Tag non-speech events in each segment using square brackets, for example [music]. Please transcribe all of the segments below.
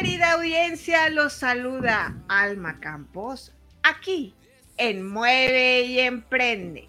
querida audiencia? Los saluda Alma Campos aquí en Mueve y Emprende.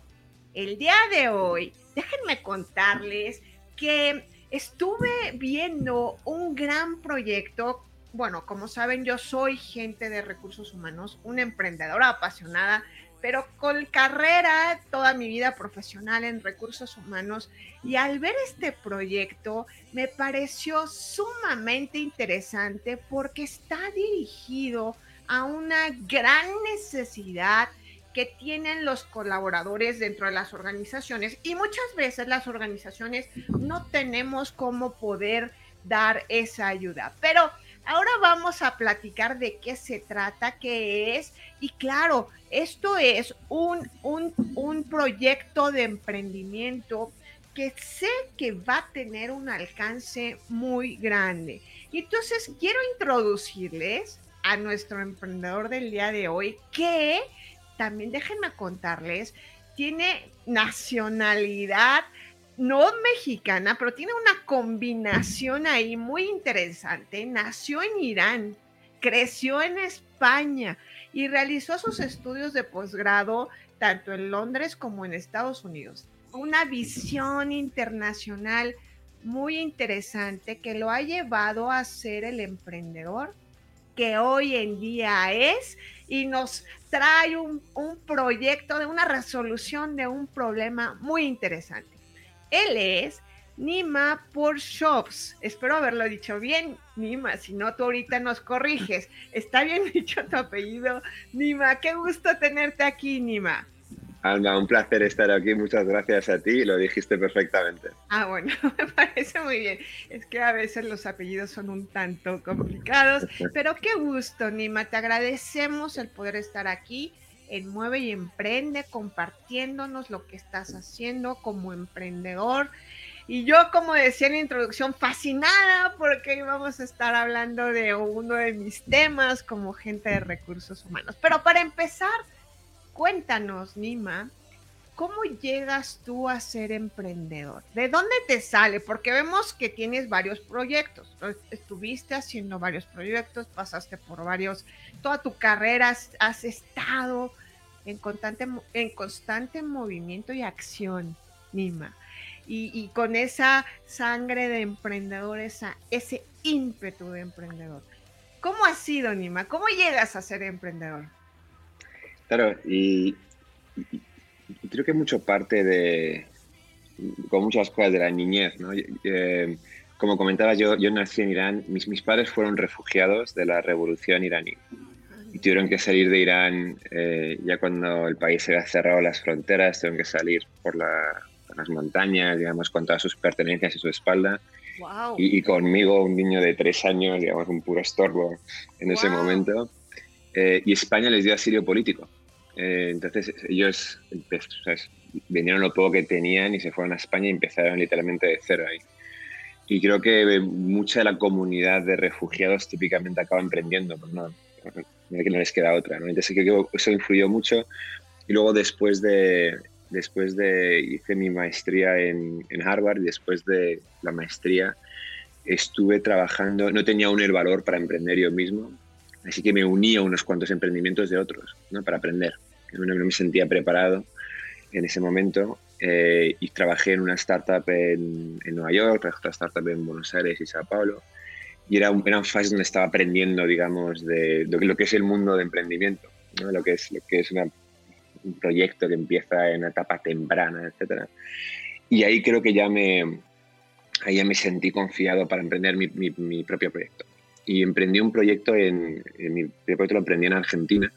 El día de hoy, déjenme contarles que estuve viendo un gran proyecto bueno, como saben, yo soy gente de recursos humanos, una emprendedora apasionada, pero con carrera toda mi vida profesional en recursos humanos. Y al ver este proyecto me pareció sumamente interesante porque está dirigido a una gran necesidad que tienen los colaboradores dentro de las organizaciones y muchas veces las organizaciones no tenemos cómo poder dar esa ayuda. Pero Ahora vamos a platicar de qué se trata, qué es. Y claro, esto es un, un, proyecto de emprendimiento que sé que va a tener un alcance muy grande. Y entonces quiero introducirles a nuestro emprendedor del día de hoy, que también déjenme contarles, tiene nacionalidad no mexicana, pero tiene una combinación ahí muy interesante. Nació en Irán, creció en España y realizó sus estudios de posgrado tanto en Londres como en Estados Unidos. Una visión internacional muy interesante que lo ha llevado a ser el emprendedor que hoy en día es y nos trae un, un proyecto de una resolución de un problema muy interesante. Él es Nima por Shops. Espero haberlo dicho bien, Nima. Si no, tú ahorita nos corriges. Está bien [laughs] dicho tu apellido, Nima. Qué gusto tenerte aquí, Nima. Alma, un placer estar aquí. Muchas gracias a ti. Lo dijiste perfectamente. Ah, bueno, [laughs] me parece muy bien. Es que a veces los apellidos son un tanto complicados, pero qué gusto, Nima. Te agradecemos el poder estar aquí en Mueve y Emprende, compartiéndonos lo que estás haciendo como emprendedor. Y yo, como decía en la introducción, fascinada porque íbamos a estar hablando de uno de mis temas como gente de recursos humanos. Pero para empezar, cuéntanos, Nima, ¿cómo llegas tú a ser emprendedor? ¿De dónde te sale? Porque vemos que tienes varios proyectos. Estuviste haciendo varios proyectos, pasaste por varios, toda tu carrera has estado en constante, en constante movimiento y acción, Nima. Y, con esa sangre de emprendedor, ese ímpetu de emprendedor. ¿Cómo ha sido, Nima? ¿Cómo llegas a ser emprendedor? Claro, y, creo que mucho parte de, con muchas cosas de la niñez, ¿no? Eh, como comentaba, yo, yo nací en Irán, mis, mis padres fueron refugiados de la revolución iraní y tuvieron que salir de Irán eh, ya cuando el país se había cerrado las fronteras, tuvieron que salir por, las montañas, digamos, con todas sus pertenencias y su espalda. Y, conmigo, un niño de tres años, digamos, un puro estorbo en ese momento. Eh, y España les dio asilo político. Eh, entonces ellos vendieron lo poco que tenían y se fueron a España y empezaron literalmente de cero ahí. Y creo que mucha de la comunidad de refugiados típicamente acaba emprendiendo, pues no, que no les queda otra. ¿no? Entonces creo que eso influyó mucho. Y luego después de, después de, hice mi maestría en, en Harvard y después de la maestría estuve trabajando, no tenía aún el valor para emprender yo mismo, así que me uní a unos cuantos emprendimientos de otros ¿no? para aprender. No, no me sentía preparado en ese momento eh, y trabajé en una startup en, en Nueva York, trabajé en otra startup en Buenos Aires y Sao Paulo y era un, eran fases donde estaba aprendiendo, digamos, de, lo que es el mundo de emprendimiento, ¿no? lo que es, lo que es un proyecto que empieza en una etapa temprana, etc. Y ahí creo que ya me, ahí ya me sentí confiado para emprender mi, mi, propio proyecto. Y emprendí un proyecto, en, en, mi proyecto lo emprendí en Argentina,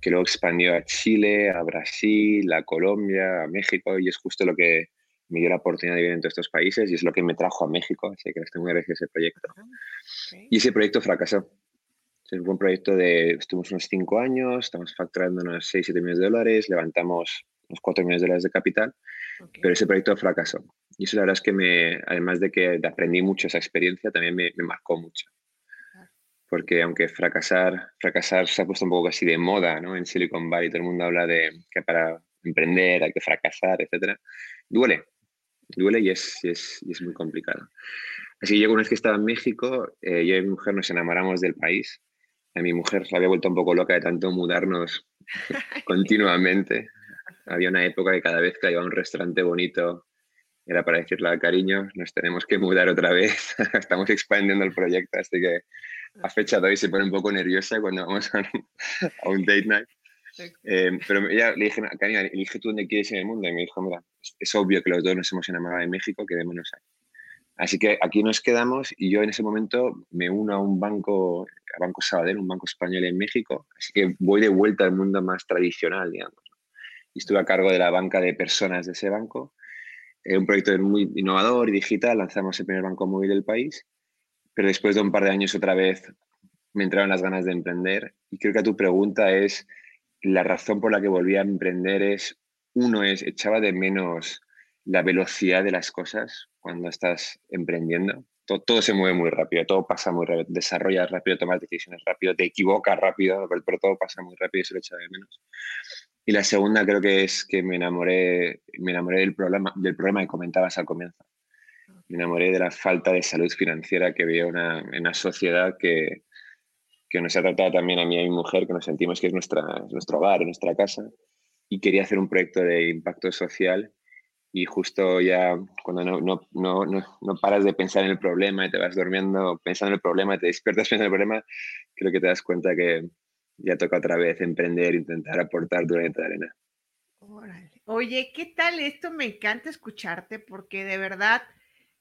que luego expandió a Chile, a Brasil, a Colombia, a México, y es justo lo que, me dio la oportunidad de vivir en todos estos países y es lo que me trajo a México, así que estoy muy agradecido ese proyecto. Ah, y ese proyecto fracasó. Es un buen proyecto de, estuvimos unos cinco años, estamos facturando unos 6, 7 millones de dólares, levantamos unos 4 millones de dólares de capital, pero ese proyecto fracasó. Y eso la verdad es que me, además de que aprendí mucho esa experiencia, también me, me marcó mucho. Porque aunque fracasar, fracasar se ha puesto un poco así de moda, ¿no? En Silicon Valley todo el mundo habla de que para emprender hay que fracasar, etcétera. Duele, duele y es, y es, y es muy complicado. Así que yo una vez que estaba en México, eh, yo y mi mujer nos enamoramos del país a mi mujer se había vuelto un poco loca de tanto mudarnos [laughs] continuamente. Había una época que cada vez que iba a un restaurante bonito era para decirle al cariño, nos tenemos que mudar otra vez, [laughs] estamos expandiendo el proyecto, así que a fecha de hoy se pone un poco nerviosa cuando vamos a un, date night. Eh, pero ella le dije, cariño, elige tú dónde quieres ir en el mundo. Y me dijo, mira, es obvio que los dos nos hemos enamorado de México, quedémonos aquí. Así que aquí nos quedamos y yo en ese momento me uno a un banco, a Banco Sabadell, un banco español en México, así que voy de vuelta al mundo más tradicional, digamos. Y estuve a cargo de la banca de personas de ese banco. un proyecto muy innovador y digital, lanzamos el primer banco móvil del país, pero después de un par de años otra vez me entraron las ganas de emprender y creo que a tu pregunta es, la razón por la que volví a emprender es, uno es, echaba de menos la velocidad de las cosas cuando estás emprendiendo. Todo, se mueve muy rápido, todo pasa muy rápido, desarrollas rápido, tomas decisiones rápido, te equivocas rápido, pero, todo pasa muy rápido y se lo echa de menos. Y la segunda creo que es que me enamoré, me enamoré del, problema, del problema que comentabas al comienzo. Me enamoré de la falta de salud financiera que veo una, en una sociedad que, que nos ha tratado también a mí y a mi mujer, que nos sentimos que es nuestra, nuestro hogar, nuestra casa, y quería hacer un proyecto de impacto social y justo ya cuando no, no, no, no, paras de pensar en el problema y te vas durmiendo pensando en el problema te despiertas pensando en el problema, creo que te das cuenta que ya toca otra vez emprender, intentar aportar durante la arena. Oye, ¿qué tal esto? Me encanta escucharte porque de verdad,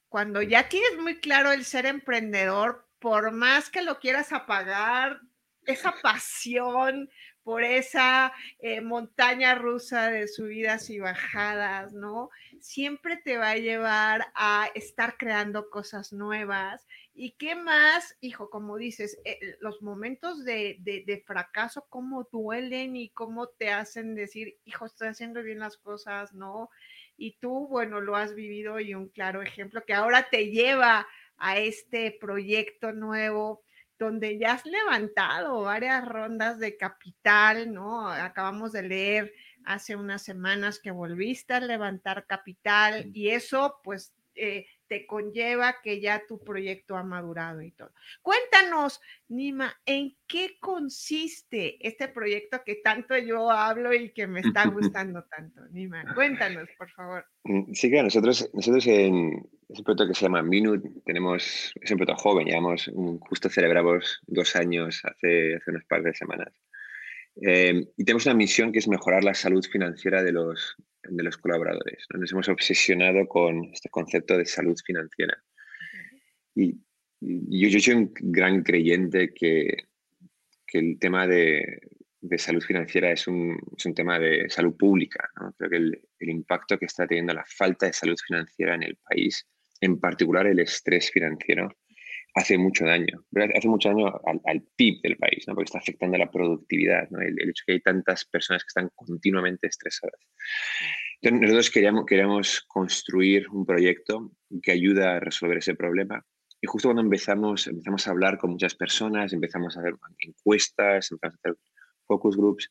cuando ya tienes muy claro el ser emprendedor, por más que lo quieras apagar, esa [laughs] pasión, por esa eh, montaña rusa de subidas y bajadas, ¿no? Siempre te va a llevar a estar creando cosas nuevas. ¿Y qué más, hijo, como dices, eh, los momentos de, de, fracaso, cómo duelen y cómo te hacen decir, hijo, estoy haciendo bien las cosas, ¿no? Y tú, bueno, lo has vivido y un claro ejemplo que ahora te lleva a este proyecto nuevo donde ya has levantado varias rondas de capital, ¿no? Acabamos de leer hace unas semanas que volviste a levantar capital y eso pues eh, te conlleva que ya tu proyecto ha madurado y todo. Cuéntanos, Nima, ¿en qué consiste este proyecto que tanto yo hablo y que me está [laughs] gustando tanto? Nima, cuéntanos, por favor. Mm, sí, claro, nosotros, nosotros en ese proyecto que se llama Minut, tenemos, es un proyecto joven, llevamos, justo celebramos dos años hace, hace unas par de semanas. Eh, y tenemos una misión que es mejorar la salud financiera de los, de los colaboradores. Nos hemos obsesionado con este concepto de salud financiera. Y, yo, soy un gran creyente que, que el tema de, de salud financiera es un, es un, tema de salud pública. Creo que el, el, impacto que está teniendo la falta de salud financiera en el país, en particular el estrés financiero, hace mucho daño. Hace mucho daño al, al PIB del país, porque está afectando la productividad, el, el, hecho que hay tantas personas que están continuamente estresadas. Entonces, nosotros queríamos, queríamos construir un proyecto que ayuda a resolver ese problema. Y justo cuando empezamos, empezamos a hablar con muchas personas, empezamos a hacer encuestas, empezamos a hacer focus groups,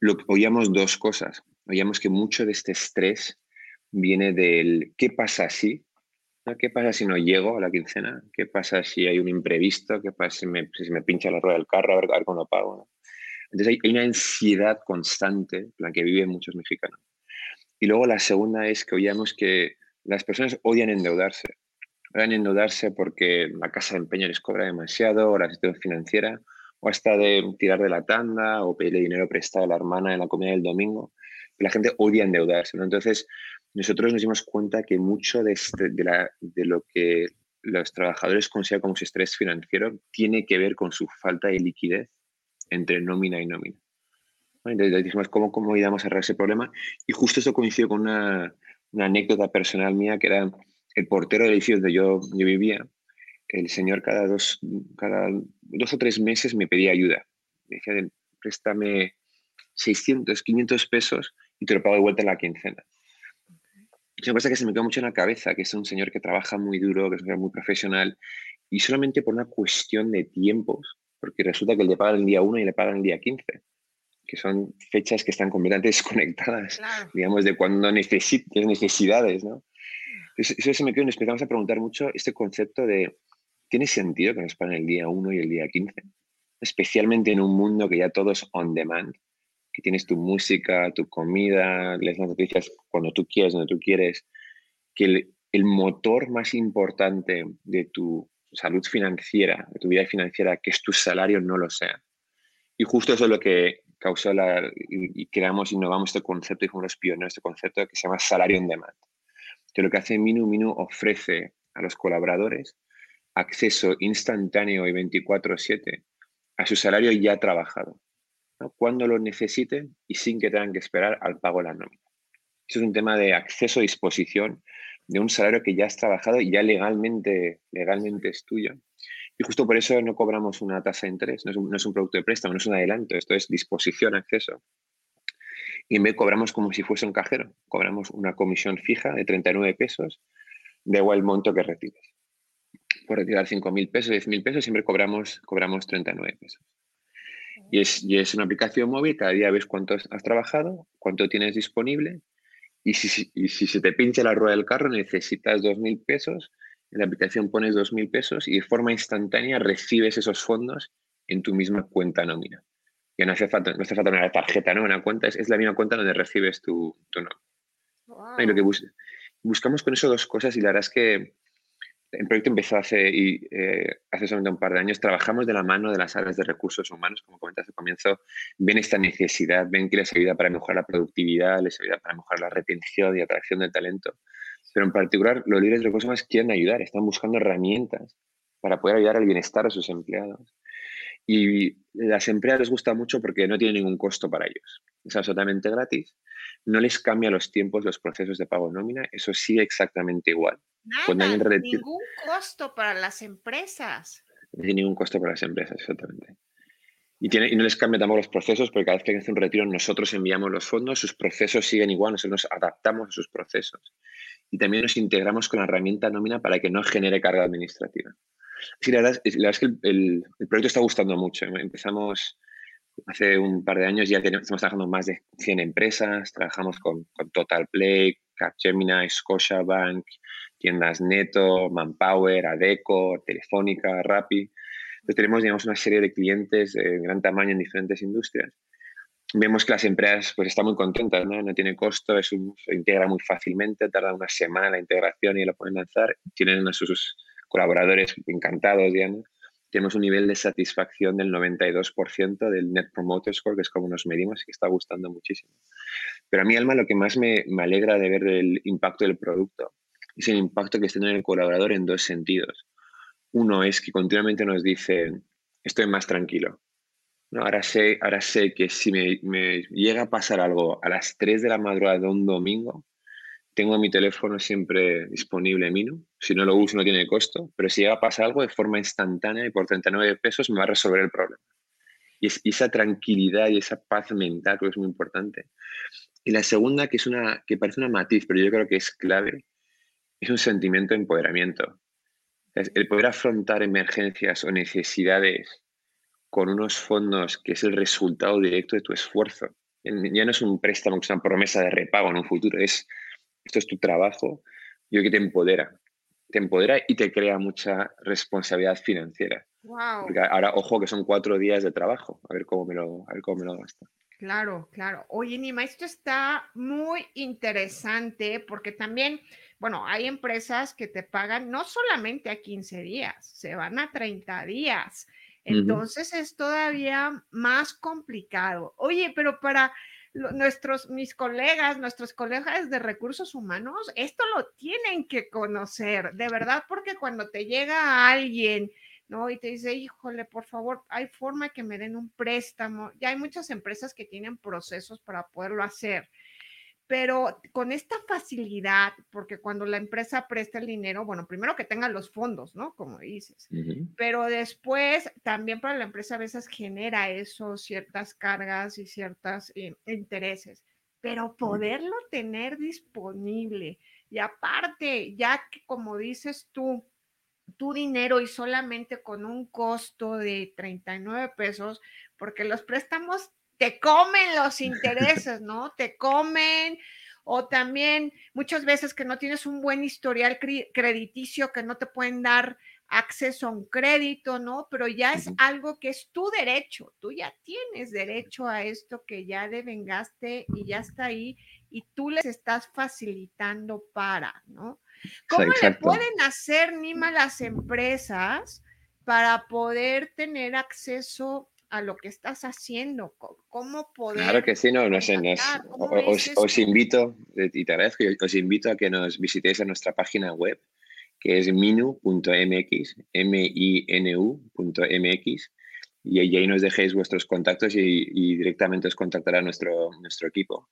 lo, oíamos dos cosas. Oíamos que mucho de este estrés viene del qué pasa si, ¿qué pasa si no llego a la quincena, qué pasa si hay un imprevisto, qué pasa si me, si me pincha la rueda del carro, a ver, a ver cuándo pago. Entonces hay, una ansiedad constante, la que viven muchos mexicanos. Y luego la segunda es que oíamos que las personas odian endeudarse. Odian endeudarse porque la casa de empeño les cobra demasiado, o la situación financiera, o hasta de tirar de la tanda, o pedirle dinero prestado a la hermana en la comida del domingo. la gente odia endeudarse. Entonces, nosotros nos dimos cuenta que mucho de, este, de, la, lo que los trabajadores consideran como su estrés financiero tiene que ver con su falta de liquidez entre nómina y nómina. Entonces dijimos, ¿cómo, cómo íbamos a arreglar ese problema? Y justo eso coincidió con una, una, anécdota personal mía, que era el portero del edificio donde yo, yo vivía. el señor cada dos, cada dos o tres meses me pedía ayuda. Me decía, préstame 600, 500 pesos y te lo pago de vuelta en la quincena. Es una cosa que se me quedó mucho en la cabeza, que es un señor que trabaja muy duro, que es un señor muy profesional, y solamente por una cuestión de tiempos, porque resulta que le pagan el día 1 y le pagan el día 15, que son fechas que están completamente [laughs] desconectadas, digamos, de cuando necesites necesidades, ¿no? Eso, eso se me quedó nos empezamos a preguntar mucho este concepto de, ¿tiene sentido que nos paguen el día 1 y el día 15? Especialmente en un mundo que ya todo es on demand, que tienes tu música, tu comida, lees las noticias cuando tú quieres, donde tú quieres, que el, el motor más importante de tu salud financiera, de tu vida financiera, que es tu salario, no lo sea. Y justo eso es lo que causó la, y, creamos, innovamos este concepto y fuimos los pioneros de este concepto que se llama salario en demand. Que lo que hace Minu Minu ofrece a los colaboradores acceso instantáneo y 24/7 a su salario ya trabajado cuando lo necesiten y sin que tengan que esperar al pago de la nómina. Eso es un tema de acceso a disposición de un salario que ya has trabajado y ya legalmente, legalmente es tuyo. Y justo por eso no cobramos una tasa de interés, no es, un, no producto de préstamo, no es un adelanto, esto es disposición, acceso. Y vez cobramos como si fuese un cajero, cobramos una comisión fija de 39 pesos, de igual el monto que recibes. Por retirar 5.000 pesos, 10.000 pesos, siempre cobramos 39 pesos. Y es, y es una aplicación móvil, cada día ves cuánto has trabajado, cuánto tienes disponible y si, y si se te pincha la rueda del carro necesitas 2.000 pesos, en la aplicación pones 2.000 pesos y de forma instantánea recibes esos fondos en tu misma cuenta nómina. Y no hace falta, no hace falta una tarjeta, ¿no? Una cuenta, es, es la misma cuenta donde recibes tu, tu nómina. Y lo que buscamos con eso dos cosas y la verdad es que el proyecto empezó hace, eh, hace solamente un par de años. Trabajamos de la mano de las áreas de recursos humanos, como comentaste al comienzo. Ven esta necesidad, ven que les ayuda para mejorar la productividad, les ayuda para mejorar la retención y atracción del talento. Pero en particular, los líderes de recursos humanos quieren ayudar, están buscando herramientas para poder ayudar al bienestar de sus empleados. Y las empresas les gusta mucho porque no tiene ningún costo para ellos. Es absolutamente gratis. No les cambia los tiempos, los procesos de pago nómina. Eso sigue exactamente igual. Nada, ningún costo para las empresas. Tiene ningún costo para las empresas, exactamente. Y, tiene, y no les cambia tampoco los procesos porque cada vez que hacen un retiro nosotros enviamos los fondos, sus procesos siguen igual, nosotros nos adaptamos a sus procesos. Y también nos integramos con la herramienta nómina para que no genere carga administrativa. Sí, la verdad, es que el, proyecto está gustando mucho. Empezamos hace un par de años, ya tenemos, estamos trabajando más de 100 empresas, trabajamos con, con Total Play, Capgemini, Scotiabank, tiendas Neto, Manpower, Adeco, Telefónica, Rappi. Entonces tenemos digamos, una serie de clientes de gran tamaño en diferentes industrias. Vemos que las empresas pues, están muy contentas, ¿no? no tiene costo, es se integra muy fácilmente, tarda una semana la integración y lo pueden lanzar. Tienen a sus colaboradores encantados, digamos. Tenemos un nivel de satisfacción del 92% del Net Promoter Score, que es como nos medimos y que está gustando muchísimo. Pero a mí, Alma, lo que más me, me alegra de ver el impacto del producto es el impacto que está teniendo el colaborador en dos sentidos. Uno es que continuamente nos dice, estoy más tranquilo. Ahora, sé, ahora sé que si me, llega a pasar algo a las 3 de la madrugada de un domingo, tengo mi teléfono siempre disponible Minu. Si no lo uso no tiene costo, pero si llega a pasar algo de forma instantánea y por 39 pesos me va a resolver el problema. Y, es, y esa tranquilidad y esa paz mental que es muy importante. Y la segunda, que, es una, que parece una matiz, pero yo creo que es clave, es un sentimiento de empoderamiento. El poder afrontar emergencias o necesidades con unos fondos que es el resultado directo de tu esfuerzo. Ya no es un préstamo es una promesa de repago en un futuro, es esto es tu trabajo, yo que te empodera. Te empodera y te crea mucha responsabilidad financiera. Wow. Porque ahora, ojo, que son cuatro días de trabajo, a ver cómo me lo, a ver cómo me lo gasto. Claro, claro. Oye, Nima, esto está muy interesante porque también bueno, hay empresas que te pagan no solamente a 15 días, se van a 30 días. Entonces es todavía más complicado. Oye, pero para nuestros, mis colegas, nuestros colegas de recursos humanos, esto lo tienen que conocer, de verdad, porque cuando te llega alguien, ¿no? Y te dice, híjole, por favor, hay forma que me den un préstamo. Ya hay muchas empresas que tienen procesos para poderlo hacer pero con esta facilidad, porque cuando la empresa presta el dinero, bueno, primero que tenga los fondos, ¿no? Como dices, pero después también para la empresa a veces genera eso, ciertas cargas y ciertos eh, intereses, pero poderlo tener disponible y aparte, ya que como dices tú, tu dinero y solamente con un costo de 39 pesos, porque los préstamos te comen los [laughs] intereses, ¿no? Te comen. O también muchas veces que no tienes un buen historial crediticio, que no te pueden dar acceso a un crédito, ¿no? Pero ya es algo que es tu derecho, tú ya tienes derecho a esto que ya devengaste y ya está ahí y tú les estás facilitando para, ¿no? ¿Cómo le pueden hacer, Nima, las empresas para poder tener acceso a lo que estás haciendo, cómo poder... Claro que sí, no, no sé, os, invito, y te agradezco, os invito a que nos visitéis en nuestra página web, que es minu.mx, M-I-N-U.mx, y, ahí nos dejéis vuestros contactos y, directamente os contactará nuestro, nuestro equipo.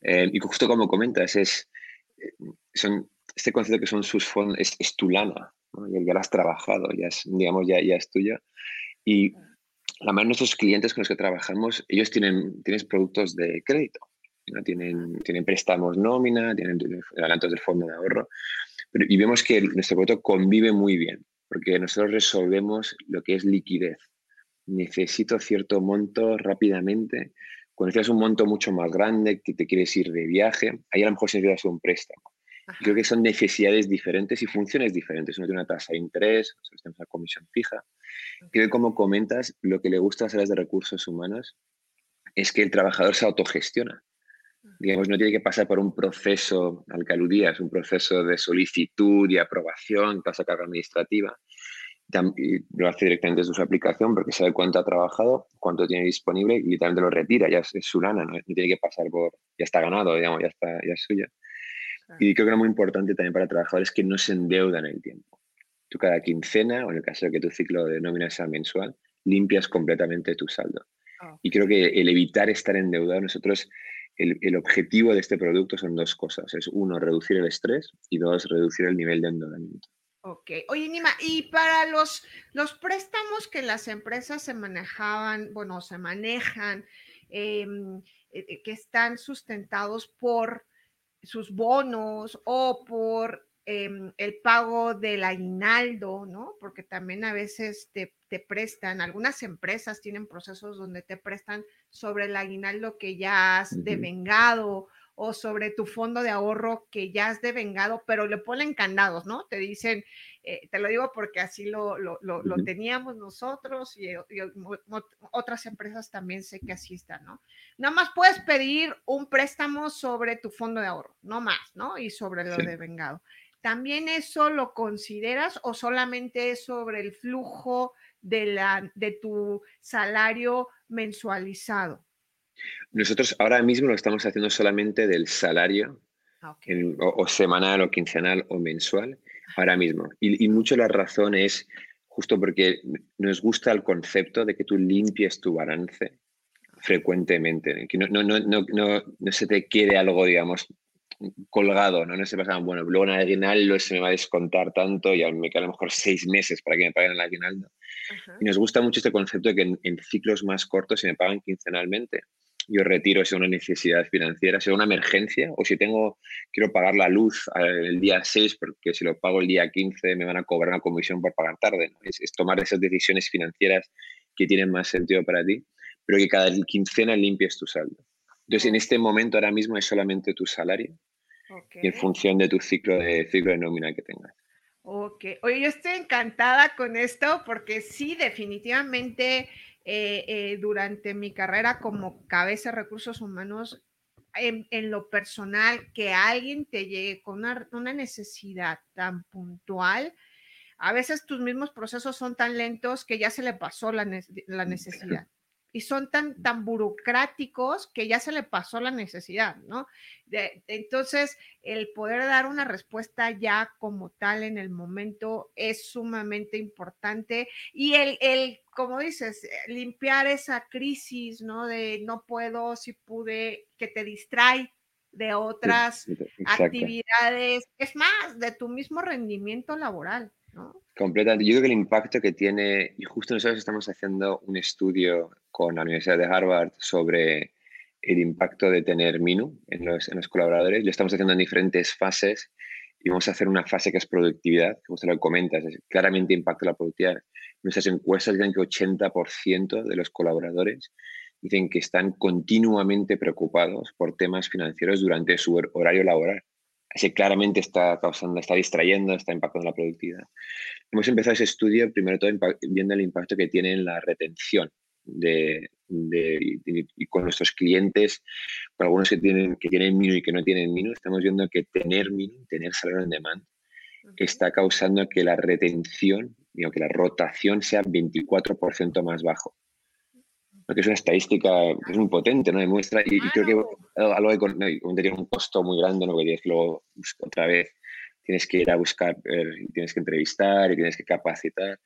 Eh, y justo como comentas, es, eh, son, este concepto que son sus fondos, es, tu lana, ya lo has trabajado, ya es, digamos, ya, ya es tuyo. Y la mayoría de nuestros clientes con los que trabajamos, ellos tienen, tienen productos de crédito. Tienen, tienen préstamos nómina, tienen adelantos del fondo de ahorro. y vemos que nuestro producto convive muy bien, porque nosotros resolvemos lo que es liquidez. Necesito cierto monto rápidamente. Cuando necesitas un monto mucho más grande, que te quieres ir de viaje, ahí a lo mejor se necesitas un préstamo. Creo que son necesidades diferentes y funciones diferentes. Uno tiene una tasa de interés, otro tiene una comisión fija. Creo que como comentas, lo que le gusta a las áreas de recursos humanos es que el trabajador se autogestiona. Digamos, no tiene que pasar por un proceso al que aludías, un proceso de solicitud y aprobación, pasa carga administrativa. Y lo hace directamente desde su aplicación porque sabe cuánto ha trabajado, cuánto tiene disponible y literalmente lo retira, ya es, su lana, ¿no? tiene que pasar por, ya está ganado, digamos, ya, está, ya es suya. Y creo que lo muy importante también para trabajadores es que no se endeudan el tiempo. Tú cada quincena, o en el caso de que tu ciclo de nómina sea mensual, limpias completamente tu saldo. Ah, y creo que el evitar estar endeudado, nosotros, el, el, objetivo de este producto son dos cosas. Es uno, reducir el estrés y dos, reducir el nivel de endeudamiento. Ok. Oye, Nima, y para los, los préstamos que las empresas se manejaban, bueno, se manejan, em, eh, eh, que están sustentados por sus bonos o por em, el pago del aguinaldo, ¿no? Porque también a veces te, prestan, algunas empresas tienen procesos donde te prestan sobre el aguinaldo que ya has devengado o sobre tu fondo de ahorro que ya has devengado, pero le ponen candados, ¿no? Te dicen, eh, te lo digo porque así lo, lo, teníamos nosotros y, otras empresas también sé que así están, ¿no? Nada más puedes pedir un préstamo sobre tu fondo de ahorro, no más, ¿no? Y sobre lo devengado. ¿También eso lo consideras o solamente es sobre el flujo de, la, de tu salario mensualizado? Nosotros ahora mismo lo estamos haciendo solamente del salario, ah, o, semanal, o quincenal, o mensual, ahora mismo. Y, mucho la razón es justo porque nos gusta el concepto de que tú limpies tu balance frecuentemente, que no, no, no, no, no se te quede algo, digamos, colgado, ¿no? No se pasa, bueno, luego en el aguinaldo se me va a descontar tanto y me quedan a lo mejor seis meses para que me paguen el aguinaldo. Y nos gusta mucho este concepto de que en, en, ciclos más cortos se me pagan quincenalmente yo retiro si una necesidad financiera, si es una emergencia o si tengo, quiero pagar la luz el día 6 porque si lo pago el día 15 me van a cobrar una comisión por pagar tarde. Es, tomar esas decisiones financieras que tienen más sentido para ti, pero que cada quincena limpies tu saldo. Entonces, en este momento ahora mismo es solamente tu salario y en función de tu ciclo de, ciclo de nómina que tengas. Ok, oye, yo estoy encantada con esto porque sí, definitivamente eh, eh, durante mi carrera como cabeza de recursos humanos, en, lo personal, que alguien te llegue con una, una, necesidad tan puntual, a veces tus mismos procesos son tan lentos que ya se le pasó la, la necesidad y son tan, tan burocráticos que ya se le pasó la necesidad, ¿no? entonces, el poder dar una respuesta ya como tal en el momento es sumamente importante y el, el como dices, limpiar esa crisis, ¿no? De no puedo, si pude, que te distrae, de otras actividades, es más, de tu mismo rendimiento laboral, Completamente. Yo creo que el impacto que tiene, y justo nosotros estamos haciendo un estudio con la Universidad de Harvard sobre el impacto de tener Minu en los, colaboradores. Lo estamos haciendo en diferentes fases y vamos a hacer una fase que es productividad, que usted lo comentas, es claramente impacto la productividad. Nuestras encuestas dicen que 80% de los colaboradores dicen que están continuamente preocupados por temas financieros durante su horario laboral. Así claramente está causando, está distrayendo, está impactando la productividad. Hemos empezado ese estudio, primero todo, viendo el impacto que tiene en la retención de, y con nuestros clientes, con algunos que tienen, que tienen Minu y que no tienen Minu, estamos viendo que tener Minu, tener salario en demand, está causando que la retención, digo, que la rotación sea 24% más bajo. Que es una estadística es muy potente, ¿no? Demuestra, y, creo que algo de, tiene un costo muy grande, ¿no? Que tienes que luego, otra vez, tienes que ir a buscar, eh, tienes que entrevistar y tienes que capacitar.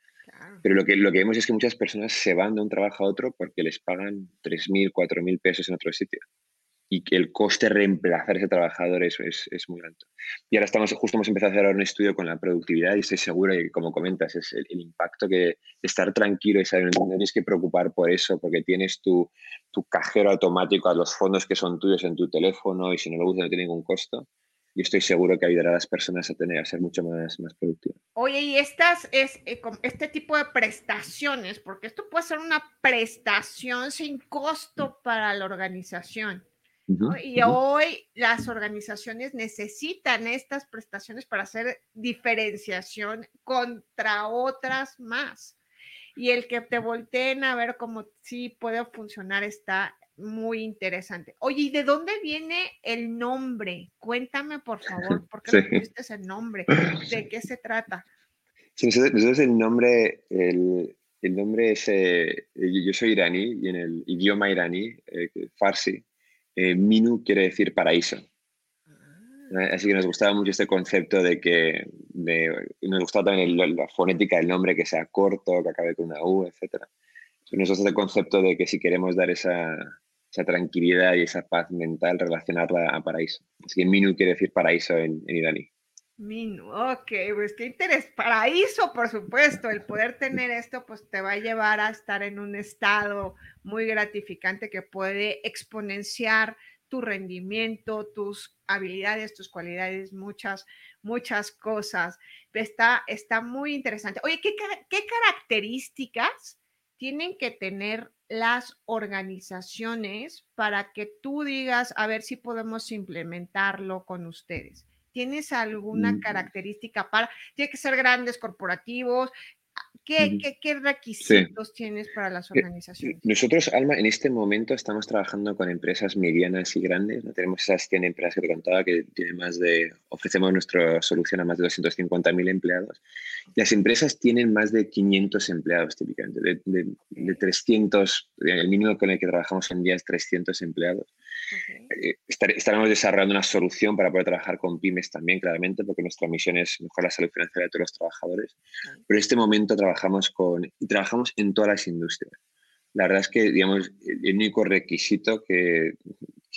Pero lo que, lo que vemos es que muchas personas se van de un trabajo a otro porque les pagan 3.000, 4.000 pesos en otro sitio. Y que el coste de reemplazar a ese trabajador es, es, es, muy alto. Y ahora estamos, justo hemos empezado a hacer un estudio con la productividad y estoy seguro que, como comentas, es el, impacto que estar tranquilo y saber no tienes que preocupar por eso porque tienes tu, tu cajero automático a los fondos que son tuyos en tu teléfono y si no lo usas no tiene ningún costo y estoy seguro que ayudará a las personas a tener a ser mucho más, más productivas. Oye, y estas es eh, este tipo de prestaciones, porque esto puede ser una prestación sin costo para la organización. Y hoy las organizaciones necesitan estas prestaciones para hacer diferenciación contra otras más. Y el que te volteen a ver cómo sí puede funcionar está muy interesante. Oye, ¿y de dónde viene el nombre? Cuéntame, por favor, ¿por qué [laughs] sí. pusiste ese nombre? ¿De [laughs] qué se trata? Sí, nosotros el nombre, el, el nombre es, eh, yo soy iraní y en el idioma iraní, eh, farsi, eh, Minu quiere decir paraíso. Ah. Así que nos gustaba mucho este concepto de que de, nos gustaba también la fonética del nombre, que sea corto, que acabe con una U, etc. Nosotros este concepto de que si queremos dar esa, esa tranquilidad y esa paz mental, relacionarla a paraíso. Así que Minu quiere decir paraíso en, en iraní. Ok, pues qué interés. Paraíso, por supuesto, el poder tener esto, pues te va a llevar a estar en un estado muy gratificante que puede exponenciar tu rendimiento, tus habilidades, tus cualidades, muchas, muchas cosas. Está, está muy interesante. Oye, ¿qué, qué características tienen que tener las organizaciones para que tú digas, a ver si podemos implementarlo con ustedes? ¿Tienes alguna mm. característica para, tiene que ser grandes corporativos, ¿Qué, requisitos tienes para las eh, organizaciones? Nosotros, Alma, en este momento estamos trabajando con empresas medianas y grandes. ¿no? Tenemos esas 100 empresas que te contaba que tienen más de, ofrecemos nuestra solución a más de 250.000 empleados. Las empresas tienen más de 500 empleados típicamente, de, de, 300, el mínimo con el que trabajamos en día es 300 empleados. Eh, estaremos desarrollando una solución para poder trabajar con pymes también, claramente, porque nuestra misión es mejorar la salud financiera de todos los trabajadores. Pero en este momento trabajamos con, y trabajamos en todas las industrias. La verdad es que, digamos, el único requisito que,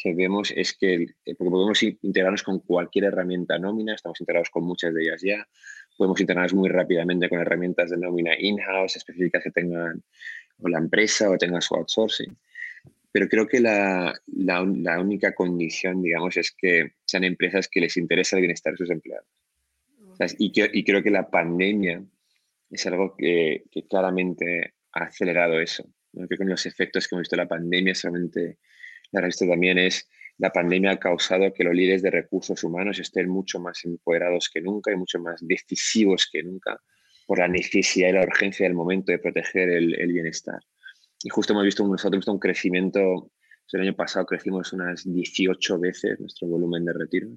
que vemos es que, porque podemos integrarnos con cualquier herramienta nómina, estamos integrados con muchas de ellas ya, podemos integrarnos muy rápidamente con herramientas de nómina in-house específicas que tengan o la empresa o tenga su outsourcing pero creo que la, la, única condición, digamos, es que sean empresas que les interesa el bienestar de sus empleados. Y, y, creo que la pandemia es algo que, que claramente ha acelerado eso. Creo que con los efectos que hemos visto de la pandemia, solamente la resto también es la pandemia ha causado que los líderes de recursos humanos estén mucho más empoderados que nunca y mucho más decisivos que nunca por la necesidad y la urgencia del momento de proteger el, el bienestar. Y justo hemos visto, nosotros hemos visto un crecimiento, el año pasado crecimos unas 18 veces nuestro volumen de retiros,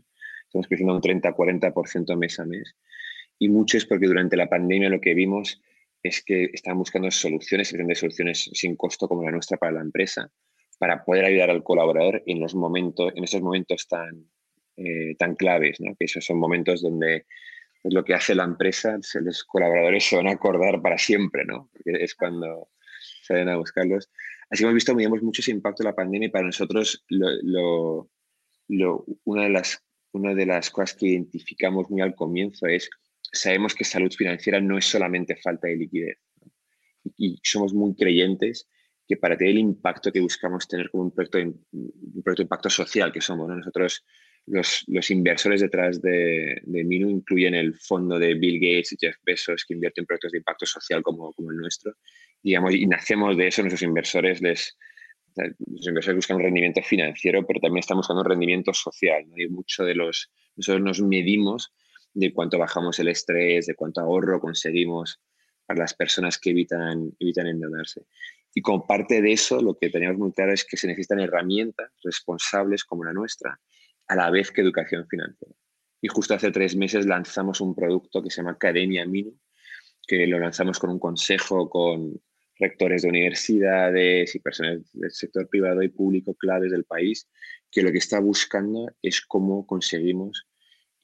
estamos creciendo un 30-40% mes a mes. Y mucho es porque durante la pandemia lo que vimos es que estaban buscando soluciones, de soluciones sin costo como la nuestra para la empresa, para poder ayudar al colaborador en, los momentos, en esos momentos tan, eh, tan claves, ¿no? que esos son momentos donde lo que hace la empresa, los colaboradores se van a acordar para siempre, ¿no? porque es cuando a buscarlos. Así hemos visto, digamos, mucho ese impacto de la pandemia y para nosotros lo, lo, una, de las, una de las cosas que identificamos muy al comienzo es, sabemos que salud financiera no es solamente falta de liquidez. Y somos muy creyentes que para tener el impacto que buscamos tener como un proyecto un proyecto de impacto social que somos, nosotros los, inversores detrás de, de, Minu incluyen el fondo de Bill Gates y Jeff Bezos que invierte en proyectos de impacto social como, el nuestro. Digamos, y nacemos de eso, nuestros inversores les, los inversores buscan un rendimiento financiero, pero también estamos buscando un rendimiento social. Y mucho de los, nosotros nos medimos de cuánto bajamos el estrés, de cuánto ahorro conseguimos para las personas que evitan, evitan endeudarse. Y como parte de eso, lo que teníamos muy claro es que se necesitan herramientas responsables como la nuestra, a la vez que educación financiera. Y justo hace tres meses lanzamos un producto que se llama Academia Minu, que lo lanzamos con un consejo con rectores de universidades y personas del sector privado y público claves del país, que lo que está buscando es cómo conseguimos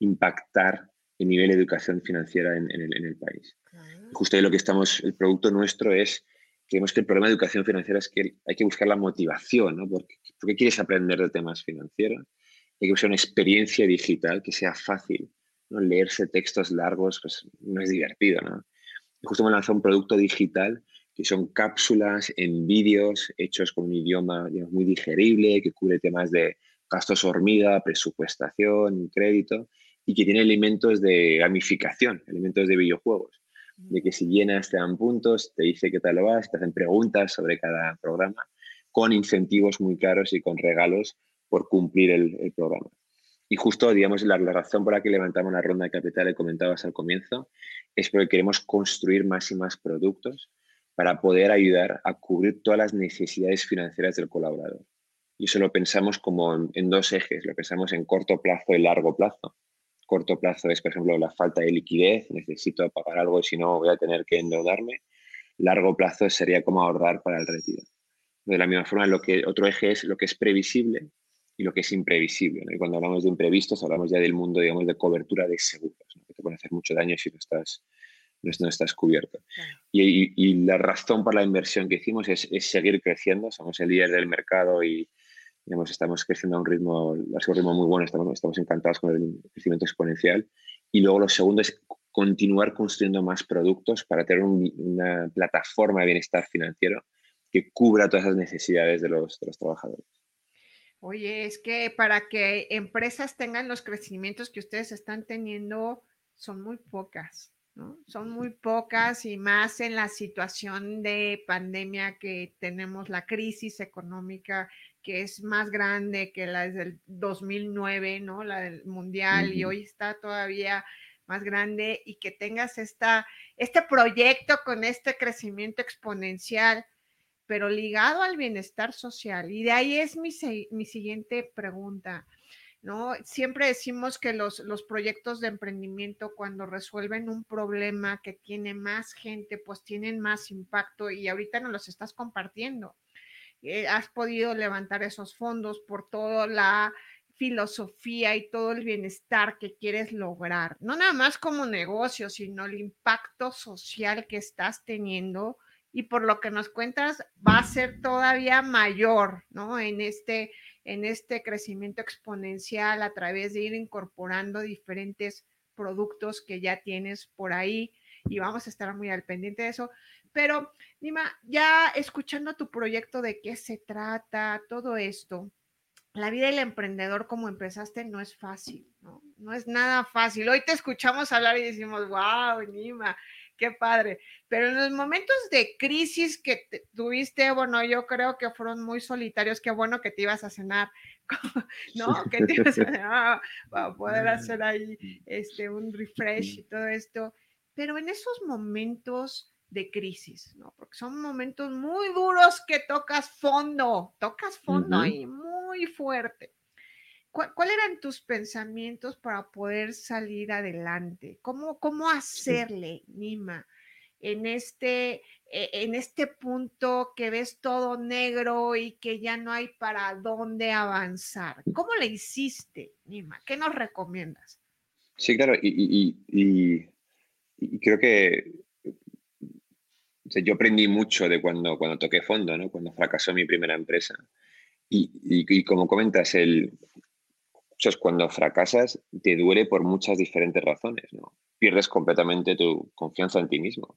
impactar el nivel de educación financiera en, el, país. Justo ahí lo que estamos, el producto nuestro es, creemos que el problema de educación financiera es que hay que buscar la motivación, ¿no? ¿Por qué, quieres aprender de temas financieros? Hay que buscar una experiencia digital que sea fácil, ¿no? Leerse textos largos, pues no es divertido, ¿no? justo hemos lanzado un producto digital que son cápsulas en vídeos hechos con un idioma muy digerible, que cubre temas de gastos hormiga, presupuestación, crédito, y que tiene elementos de gamificación, elementos de videojuegos, de que si llenas te dan puntos, te dice qué tal lo vas, te hacen preguntas sobre cada programa, con incentivos muy caros y con regalos por cumplir el, programa. Y justo, digamos, la, la, razón por la que levantamos la ronda de capital, que comentabas al comienzo, es porque queremos construir más y más productos para poder ayudar a cubrir todas las necesidades financieras del colaborador. Y eso lo pensamos como en, dos ejes, lo pensamos en corto plazo y largo plazo. Corto plazo es, por ejemplo, la falta de liquidez, necesito pagar algo y si no voy a tener que endeudarme. Largo plazo sería como ahorrar para el retiro. De la misma forma, lo que, otro eje es lo que es previsible y lo que es imprevisible. Y cuando hablamos de imprevistos, hablamos ya del mundo, digamos, de cobertura de seguros, que te pueden hacer mucho daño si no estás no estás cubierto. Y, la razón por la inversión que hicimos es, seguir creciendo. Somos el líder del mercado y digamos, estamos creciendo a un ritmo, a un ritmo muy bueno, estamos, estamos encantados con el crecimiento exponencial. Y luego lo segundo es continuar construyendo más productos para tener una plataforma de bienestar financiero que cubra todas las necesidades de los, de los trabajadores. Oye, es que para que empresas tengan los crecimientos que ustedes están teniendo, son muy pocas. Son muy pocas y más en la situación de pandemia que tenemos, la crisis económica que es más grande que la del 2009, ¿no? La del mundial y hoy está todavía más grande y que tengas esta, este proyecto con este crecimiento exponencial, pero ligado al bienestar social. Y de ahí es mi, mi siguiente pregunta. ¿no? Siempre decimos que los, proyectos de emprendimiento cuando resuelven un problema que tiene más gente, pues tienen más impacto y ahorita nos los estás compartiendo. Eh, has podido levantar esos fondos por toda la filosofía y todo el bienestar que quieres lograr, no nada más como negocio, sino el impacto social que estás teniendo y por lo que nos cuentas va a ser todavía mayor, ¿no? En este en este crecimiento exponencial a través de ir incorporando diferentes productos que ya tienes por ahí y vamos a estar muy al pendiente de eso. Pero, Nima, ya escuchando tu proyecto de qué se trata, todo esto, la vida del emprendedor como empezaste no es fácil, ¿no? No es nada fácil. Hoy te escuchamos hablar y decimos, wow, Nima, qué padre. Pero en los momentos de crisis que tuviste, bueno, yo creo que fueron muy solitarios, qué bueno que te ibas a cenar, [laughs] ¿no? Que te ibas a cenar para poder hacer ahí este, un refresh y todo esto. Pero en esos momentos de crisis, ¿no? Porque son momentos muy duros que tocas fondo, tocas fondo y muy fuerte. ¿Cuáles eran tus pensamientos para poder salir adelante? ¿Cómo, cómo hacerle, Nima, en este, e, en este punto que ves todo negro y que ya no hay para dónde avanzar? ¿Cómo le hiciste, Nima? ¿Qué nos recomiendas? Sí, claro, y, creo que yo aprendí mucho de cuando, cuando toqué fondo, ¿no? cuando fracasó mi primera empresa. Y, y, como comentas, el, es cuando fracasas, te duele por muchas diferentes razones, ¿no? Pierdes completamente tu confianza en ti mismo.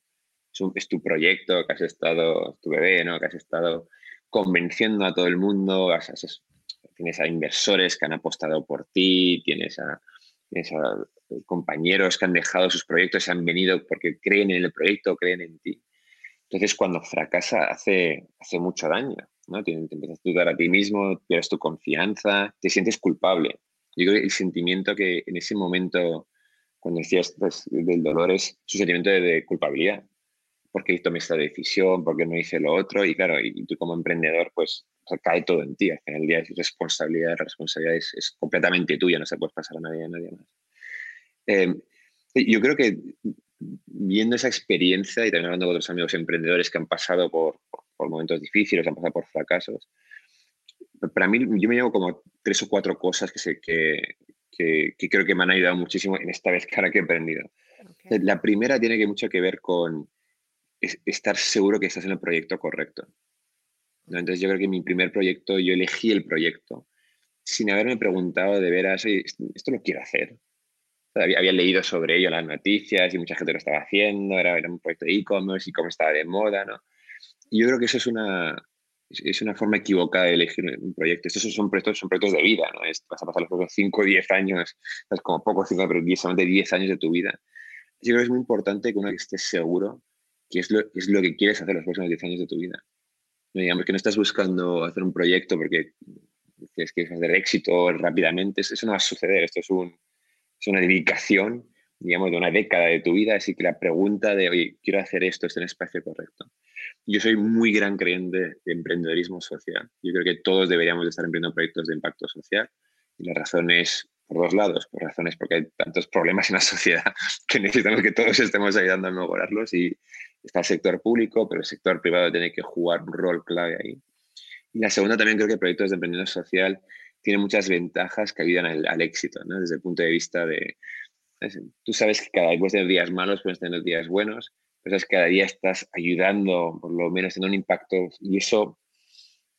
Es, tu proyecto que has estado, tu bebé, ¿no? Que has estado convenciendo a todo el mundo, tienes a inversores que han apostado por ti, tienes a, a compañeros que han dejado sus proyectos, se han venido porque creen en el proyecto, creen en ti. Entonces, cuando fracasa, hace, hace mucho daño, ¿no? Te, empiezas a dudar a ti mismo, pierdes tu confianza, te sientes culpable. Yo creo que el sentimiento que en ese momento, cuando decías pues, del dolor, es su sentimiento de, culpabilidad. Porque tomé esta decisión, porque no hice lo otro. Y claro, y, tú como emprendedor, pues cae todo en ti. Al final del día es responsabilidad, la responsabilidad es, completamente tuya, no se puede pasar a nadie, a nadie más. Eh, yo creo que viendo esa experiencia y también hablando con otros amigos emprendedores que han pasado por, por, momentos difíciles, han pasado por fracasos, para mí yo me llevo como tres o cuatro cosas que, sé, que, que, creo que me han ayudado muchísimo en esta vez cara que he emprendido. La primera tiene que mucho que ver con estar seguro que estás en el proyecto correcto. Entonces yo creo que mi primer proyecto, yo elegí el proyecto sin haberme preguntado de veras, ¿esto lo quiero hacer? Había, leído sobre ello en las noticias y mucha gente lo estaba haciendo, era, un proyecto de e-commerce y cómo estaba de moda, ¿no? Y yo creo que eso es una, es una forma equivocada de elegir un proyecto. Estos son proyectos, son proyectos de vida, ¿no? Es, vas a pasar los próximos 5 o 10 años, es como poco 5, pero 10, 10 años de tu vida. Yo creo que es muy importante que uno esté seguro que es lo, es lo que quieres hacer los próximos 10 años de tu vida. No, digamos que no estás buscando hacer un proyecto porque quieres hacer éxito rápidamente. Eso no va a suceder. Esto es un, es una dedicación, digamos, de una década de tu vida, así que la pregunta de, oye, quiero hacer esto, esto en espacio correcto. Yo soy muy gran creyente de emprendedorismo social. Yo creo que todos deberíamos estar emprendiendo proyectos de impacto social. Y la razón es por dos lados, por razones porque hay tantos problemas en la [laughs] sociedad que necesitamos que todos estemos ayudando a mejorarlos y está el sector público, pero el sector privado tiene que jugar un rol clave ahí. Y la segunda también creo que proyectos de emprendimiento social tiene muchas ventajas que ayudan al, éxito, ¿no? desde el punto de vista de, tú sabes que cada día puedes tener días malos, puedes tener días buenos, que cada día estás ayudando, por lo menos en un impacto, y eso,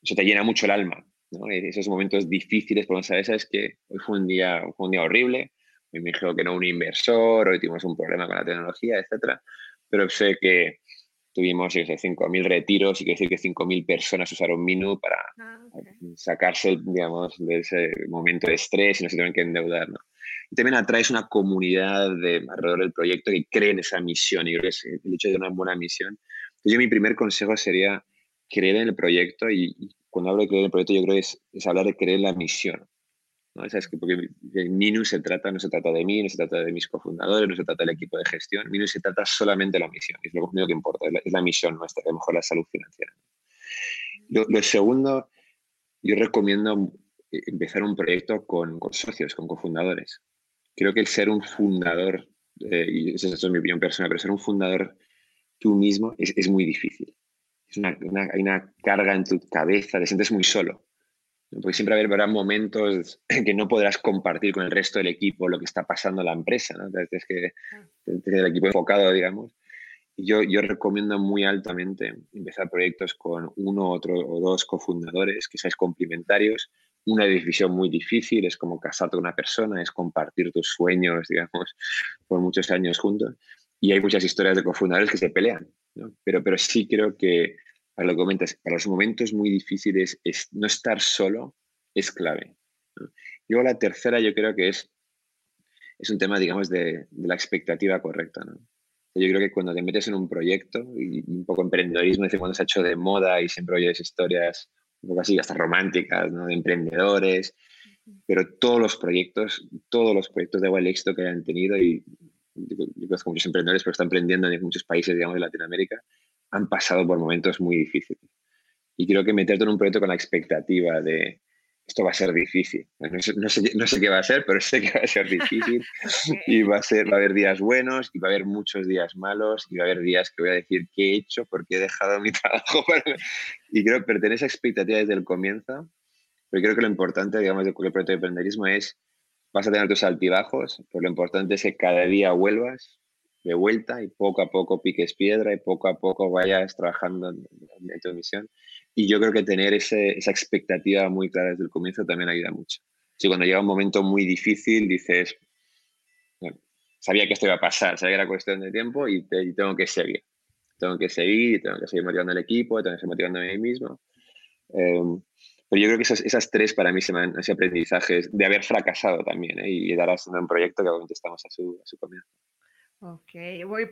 eso te llena mucho el alma. ¿no? Esos momentos difíciles, por lo sabes, sabes que hoy fue un día, fue un día horrible, hoy me dijo que no un inversor, hoy tuvimos un problema con la tecnología, etcétera, pero sé que tuvimos 5.000 retiros y quiere decir que 5.000 personas usaron Minu para ah, sacarse, digamos, de ese momento de estrés y no se tienen que endeudar. ¿no? Y también atraes una comunidad de, alrededor del proyecto que cree en esa misión y creo que es el hecho de una buena misión. Entonces, yo mi primer consejo sería creer en el proyecto y, cuando hablo de creer en el proyecto yo creo que es, es hablar de creer en la misión. ¿no? ¿Sabes? Porque Minus se trata, no se trata de mí, no se trata de mis cofundadores, no se trata del equipo de gestión. Minus se trata solamente de la misión, es lo único que importa, es la, misión nuestra, de mejorar la salud financiera. Lo, segundo, yo recomiendo empezar un proyecto con, con socios, con cofundadores. Creo que el ser un fundador, eh, y esa es mi opinión personal, pero ser un fundador tú mismo es, es muy difícil. Es una, hay una carga en tu cabeza, te sientes muy solo. Porque siempre habrá momentos [clears throat] que no podrás compartir con el resto del equipo lo que está pasando en la empresa, ¿no? Tienes que tener el equipo enfocado, digamos. Yo, yo recomiendo muy altamente empezar proyectos con uno, otro o dos cofundadores que seáis complementarios. Una decisión muy difícil es como casarte con una persona, es compartir tus sueños, [laughs] digamos, por muchos años juntos. Y hay muchas historias de cofundadores que se pelean, ¿no? Pero, pero sí creo que para lo que para los momentos muy difíciles, es, no estar solo es clave. Luego la tercera yo creo que es, es un tema, digamos, de, la expectativa correcta. ¿no? Yo creo que cuando te metes en un proyecto y un poco emprendedorismo, dice cuando se ha hecho de moda y siempre oyes historias un poco así, hasta románticas, ¿no? de emprendedores, pero todos los proyectos, todos los proyectos de igual éxito que hayan tenido y yo conozco muchos emprendedores, pero están emprendiendo en muchos países, digamos, de Latinoamérica, han pasado por momentos muy difíciles. Y creo que meterte en un proyecto con la expectativa de esto va a ser difícil. No sé, no sé, qué va a ser, pero sé que va a ser difícil [laughs] y va a, ser, va a haber días buenos y va a haber muchos días malos y va a haber días que voy a decir qué he hecho, porque he dejado mi [laughs] trabajo. Y creo que tener esa expectativa desde el comienzo, pero creo que lo importante, digamos, de cualquier proyecto de emprenderismo es, vas a tener tus altibajos, pero lo importante es que cada día vuelvas de vuelta y poco a poco piques piedra y poco a poco vayas trabajando en, tu misión. Y yo creo que tener esa expectativa muy clara desde el comienzo también ayuda mucho. si cuando llega un momento muy difícil dices, sabía que esto iba a pasar, sabía que era cuestión de tiempo y, tengo que seguir. Tengo que seguir, tengo que seguir motivando al equipo, tengo que seguir motivando a mí mismo. Em, pero yo creo que esas, esas, tres para mí se me han ese aprendizajes de haber fracasado también ¿eh? y dar haciendo un proyecto que obviamente estamos a su, a su comienzo. Ok,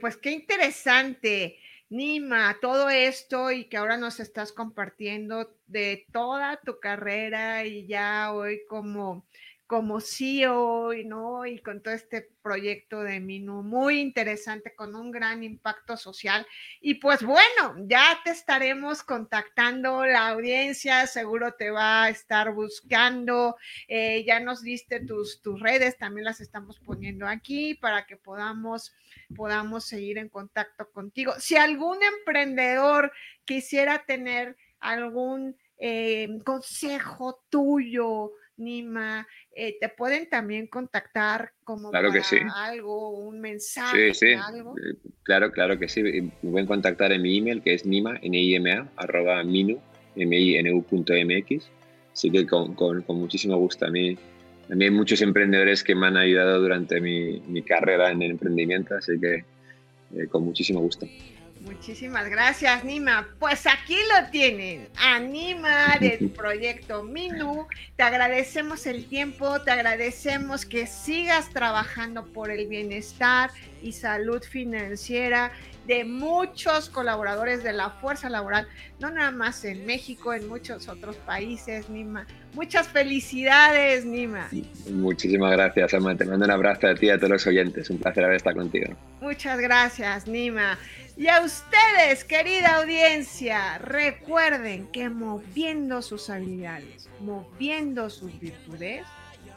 pues qué interesante. Nima, todo esto y que ahora nos estás compartiendo de toda tu carrera y ya hoy como como CEO, ¿no? Y con todo este proyecto de Minu, muy interesante, con un gran impacto social. Y pues bueno, ya te estaremos contactando, la audiencia seguro te va a estar buscando, eh, ya nos diste tus, tus redes, también las estamos poniendo aquí para que podamos, podamos seguir en contacto contigo. Si algún emprendedor quisiera tener algún eh, consejo tuyo, Nima, eh, te pueden también contactar como claro que sí. algo, un mensaje. Sí, sí. Algo. Eh, claro, claro que sí. Me pueden contactar en mi email que es nima, n arroba minu, m i n u punto mx. Así que con, con, con, muchísimo gusto. A mí, a mí hay muchos emprendedores que me han ayudado durante mi, mi carrera en el emprendimiento, así que eh, con muchísimo gusto. Muchísimas gracias, Nima. Pues aquí lo tienen, Anima del [laughs] proyecto Minu. Te agradecemos el tiempo, te agradecemos que sigas trabajando por el bienestar y salud financiera de muchos colaboradores de la fuerza laboral, no nada más en México, en muchos otros países, Nima. Muchas felicidades, Nima. Muchísimas gracias, Ama. Te mando un abrazo a ti y a todos los oyentes. Un placer haber estado contigo. Muchas gracias, Nima. Y a ustedes, querida audiencia, recuerden que moviendo sus habilidades, moviendo sus virtudes,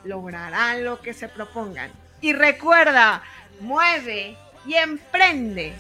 lograrán lo que se propongan. Y recuerda, mueve y emprende.